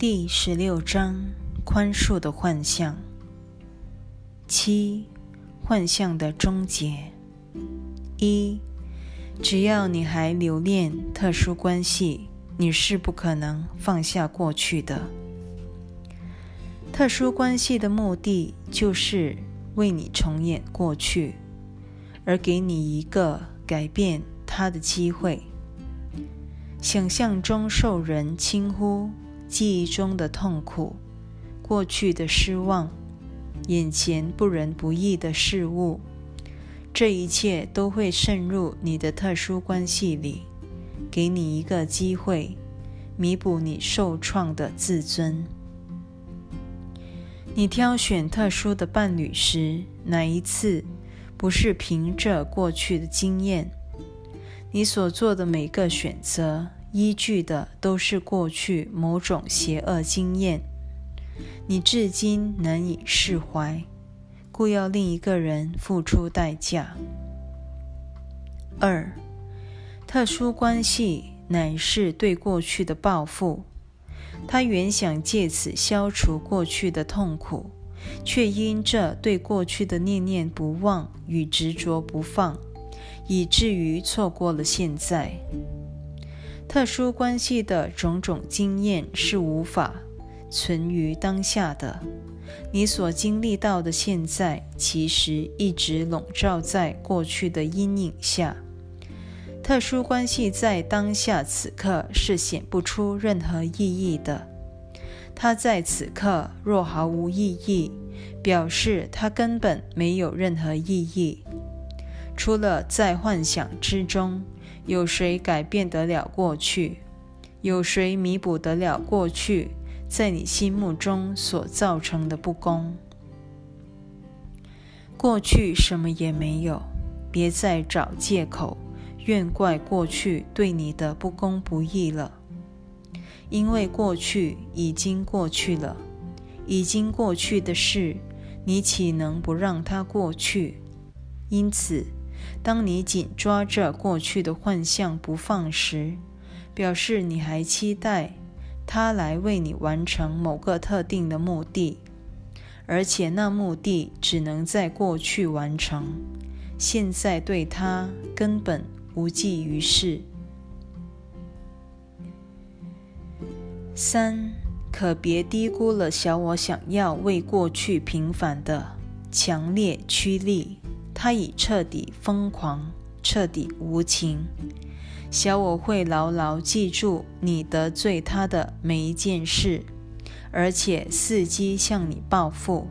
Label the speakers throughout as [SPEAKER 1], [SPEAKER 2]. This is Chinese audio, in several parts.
[SPEAKER 1] 第十六章：宽恕的幻象。七、幻象的终结。一、只要你还留恋特殊关系，你是不可能放下过去的。特殊关系的目的就是为你重演过去，而给你一个改变它的机会。想象中受人轻忽。记忆中的痛苦，过去的失望，眼前不仁不义的事物，这一切都会渗入你的特殊关系里，给你一个机会，弥补你受创的自尊。你挑选特殊的伴侣时，哪一次不是凭着过去的经验？你所做的每个选择。依据的都是过去某种邪恶经验，你至今难以释怀，故要另一个人付出代价。二，特殊关系乃是对过去的报复，他原想借此消除过去的痛苦，却因这对过去的念念不忘与执着不放，以至于错过了现在。特殊关系的种种经验是无法存于当下的。你所经历到的现在，其实一直笼罩在过去的阴影下。特殊关系在当下此刻是显不出任何意义的。它在此刻若毫无意义，表示它根本没有任何意义，除了在幻想之中。有谁改变得了过去？有谁弥补得了过去在你心目中所造成的不公？过去什么也没有，别再找借口怨怪过去对你的不公不义了。因为过去已经过去了，已经过去的事，你岂能不让它过去？因此。当你紧抓着过去的幻象不放时，表示你还期待它来为你完成某个特定的目的，而且那目的只能在过去完成，现在对它根本无济于事。三，可别低估了小我想要为过去平反的强烈驱力。他已彻底疯狂，彻底无情。小我会牢牢记住你得罪他的每一件事，而且伺机向你报复。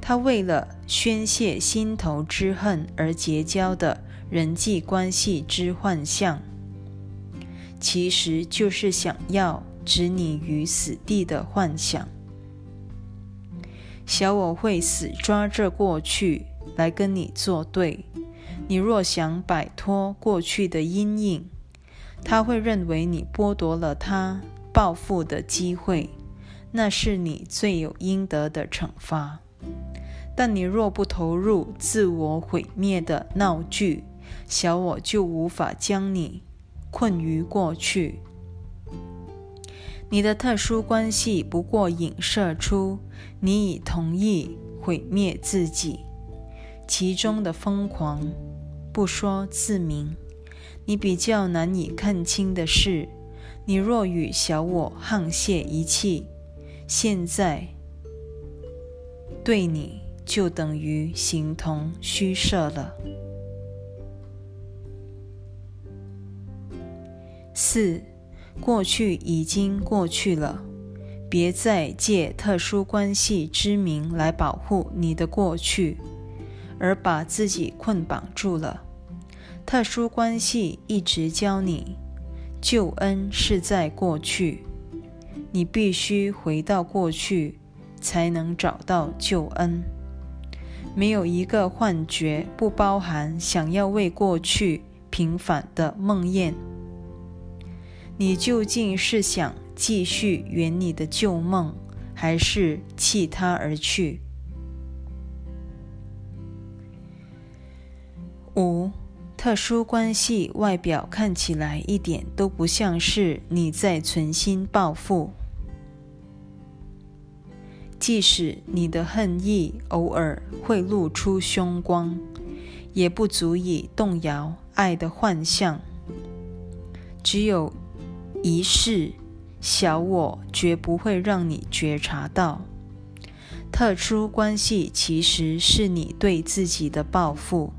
[SPEAKER 1] 他为了宣泄心头之恨而结交的人际关系之幻象，其实就是想要置你于死地的幻想。小我会死抓着过去来跟你作对。你若想摆脱过去的阴影，他会认为你剥夺了他报复的机会，那是你罪有应得的惩罚。但你若不投入自我毁灭的闹剧，小我就无法将你困于过去。你的特殊关系不过影射出你已同意毁灭自己，其中的疯狂不说自明。你比较难以看清的是，你若与小我沆瀣一气，现在对你就等于形同虚设了。四。过去已经过去了，别再借特殊关系之名来保护你的过去，而把自己捆绑住了。特殊关系一直教你，救恩是在过去，你必须回到过去才能找到救恩。没有一个幻觉不包含想要为过去平反的梦魇。你究竟是想继续圆你的旧梦，还是弃他而去？五，特殊关系外表看起来一点都不像是你在存心报复，即使你的恨意偶尔会露出凶光，也不足以动摇爱的幻象。只有一事，小我绝不会让你觉察到。特殊关系其实是你对自己的报复。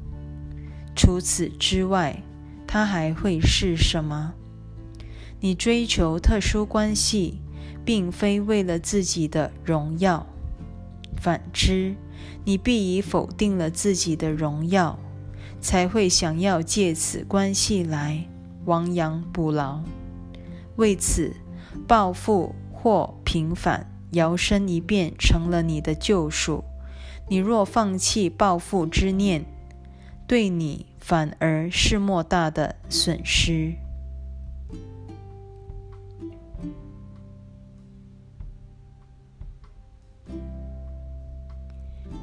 [SPEAKER 1] 除此之外，它还会是什么？你追求特殊关系，并非为了自己的荣耀。反之，你必已否定了自己的荣耀，才会想要借此关系来亡羊补牢。为此，报复或平反。摇身一变成了你的救赎。你若放弃报复之念，对你反而是莫大的损失。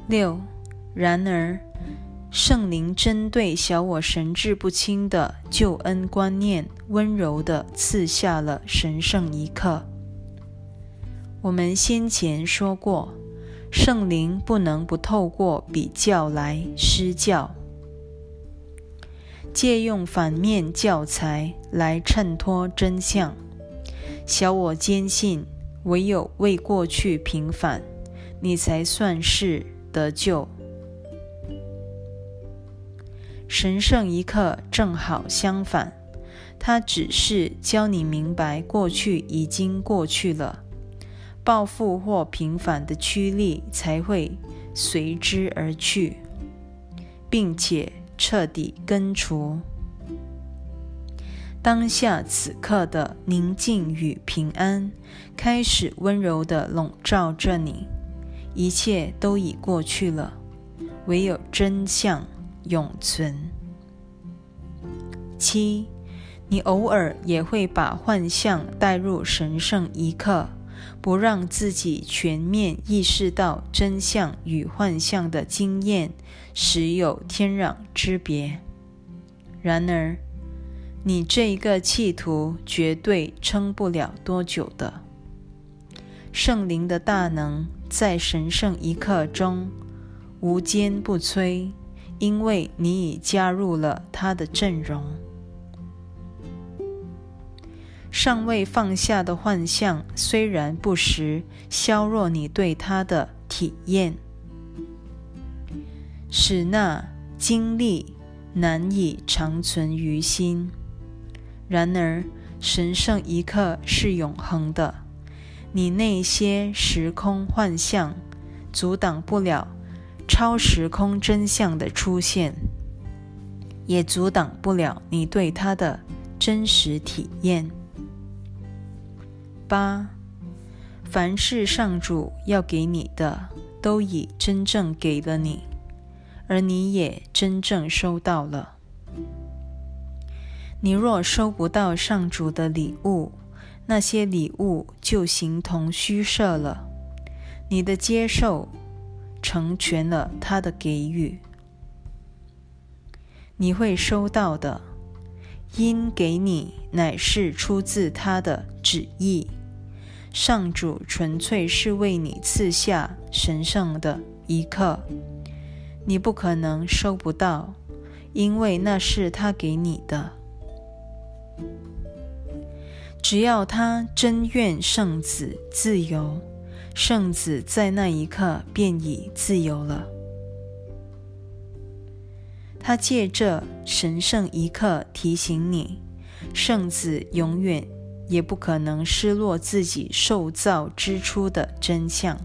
[SPEAKER 1] 六，然而，圣灵针对小我神志不清的救恩观念，温柔地赐下了神圣一刻。我们先前说过，圣灵不能不透过比较来施教，借用反面教材来衬托真相。小我坚信，唯有为过去平反，你才算是得救。神圣一刻正好相反，它只是教你明白过去已经过去了。报复或平反的驱力才会随之而去，并且彻底根除。当下此刻的宁静与平安开始温柔地笼罩着你，一切都已过去了，唯有真相永存。七，你偶尔也会把幻象带入神圣一刻。不让自己全面意识到真相与幻象的经验，实有天壤之别。然而，你这一个企图绝对撑不了多久的。圣灵的大能在神圣一刻中无坚不摧，因为你已加入了他的阵容。尚未放下的幻象，虽然不时削弱你对他的体验，使那经历难以长存于心。然而，神圣一刻是永恒的，你那些时空幻象阻挡不了超时空真相的出现，也阻挡不了你对它的真实体验。八，凡是上主要给你的，都已真正给了你，而你也真正收到了。你若收不到上主的礼物，那些礼物就形同虚设了。你的接受成全了他的给予，你会收到的，因给你乃是出自他的旨意。上主纯粹是为你赐下神圣的一刻，你不可能收不到，因为那是他给你的。只要他真愿圣子自由，圣子在那一刻便已自由了。他借这神圣一刻提醒你，圣子永远。也不可能失落自己受造之初的真相。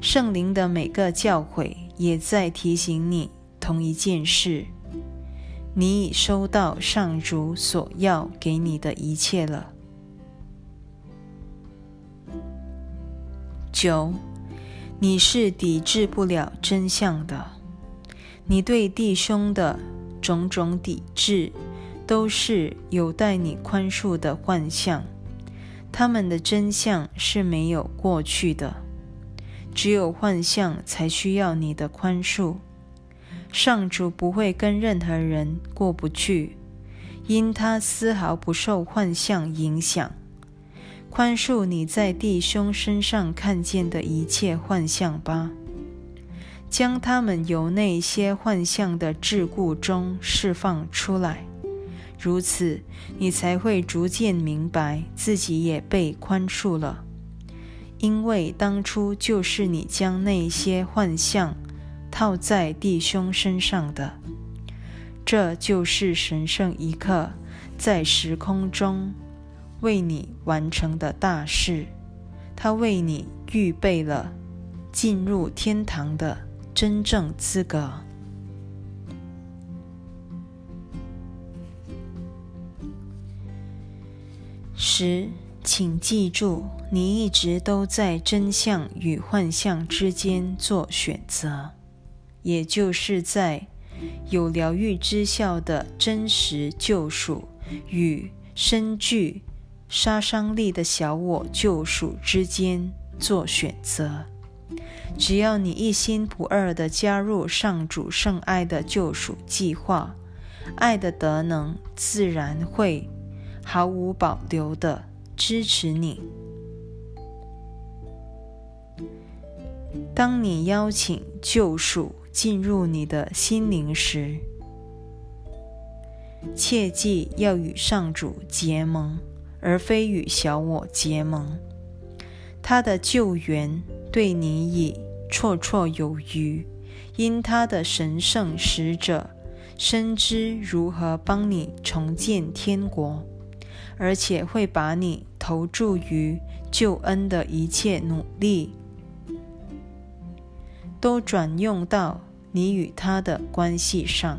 [SPEAKER 1] 圣灵的每个教诲也在提醒你同一件事：你已收到上主所要给你的一切了。九，你是抵制不了真相的。你对弟兄的种种抵制。都是有待你宽恕的幻象，他们的真相是没有过去的，只有幻象才需要你的宽恕。上主不会跟任何人过不去，因他丝毫不受幻象影响。宽恕你在弟兄身上看见的一切幻象吧，将他们由那些幻象的桎梏中释放出来。如此，你才会逐渐明白自己也被宽恕了，因为当初就是你将那些幻象套在弟兄身上的。这就是神圣一刻，在时空中。为你完成的大事，他为你预备了进入天堂的真正资格。十，请记住，你一直都在真相与幻象之间做选择，也就是在有疗愈之效的真实救赎与深具。杀伤力的小我救赎之间做选择。只要你一心不二地加入上主圣爱的救赎计划，爱的德能自然会毫无保留地支持你。当你邀请救赎进入你的心灵时，切记要与上主结盟。而非与小我结盟，他的救援对你已绰绰有余，因他的神圣使者深知如何帮你重建天国，而且会把你投注于救恩的一切努力都转用到你与他的关系上。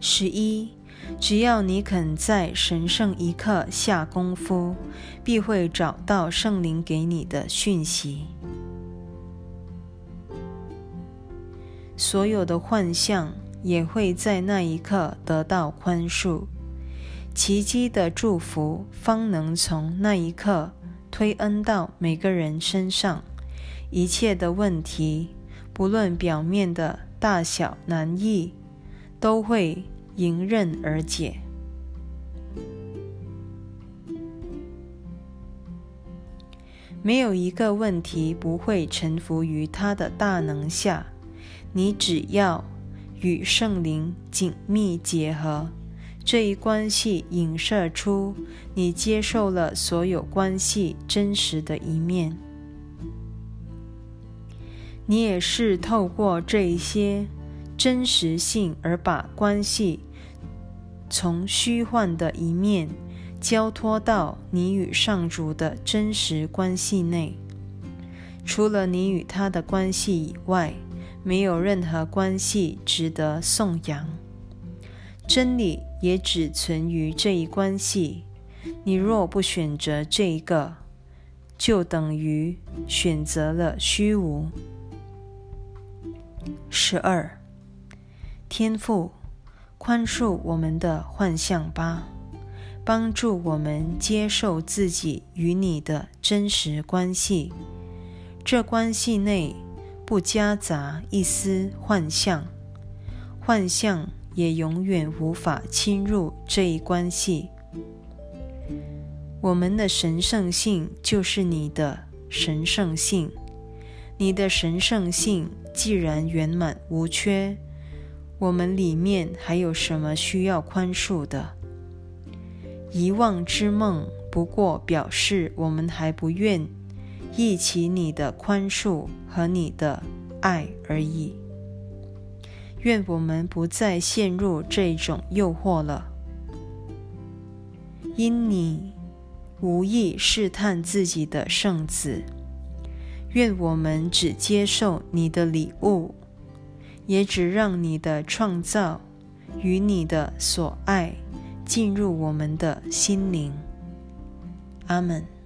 [SPEAKER 1] 十一，只要你肯在神圣一刻下功夫，必会找到圣灵给你的讯息。所有的幻象也会在那一刻得到宽恕，奇迹的祝福方能从那一刻推恩到每个人身上。一切的问题，不论表面的大小难易。都会迎刃而解。没有一个问题不会臣服于他的大能下。你只要与圣灵紧密结合，这一关系映射出你接受了所有关系真实的一面。你也是透过这些。真实性，而把关系从虚幻的一面交托到你与上主的真实关系内。除了你与他的关系以外，没有任何关系值得颂扬。真理也只存于这一关系。你若不选择这一个，就等于选择了虚无。十二。天赋，宽恕我们的幻象吧，帮助我们接受自己与你的真实关系。这关系内不夹杂一丝幻象，幻象也永远无法侵入这一关系。我们的神圣性就是你的神圣性，你的神圣性既然圆满无缺。我们里面还有什么需要宽恕的？遗忘之梦不过表示我们还不愿忆起你的宽恕和你的爱而已。愿我们不再陷入这种诱惑了，因你无意试探自己的圣子。愿我们只接受你的礼物。也只让你的创造与你的所爱进入我们的心灵。阿门。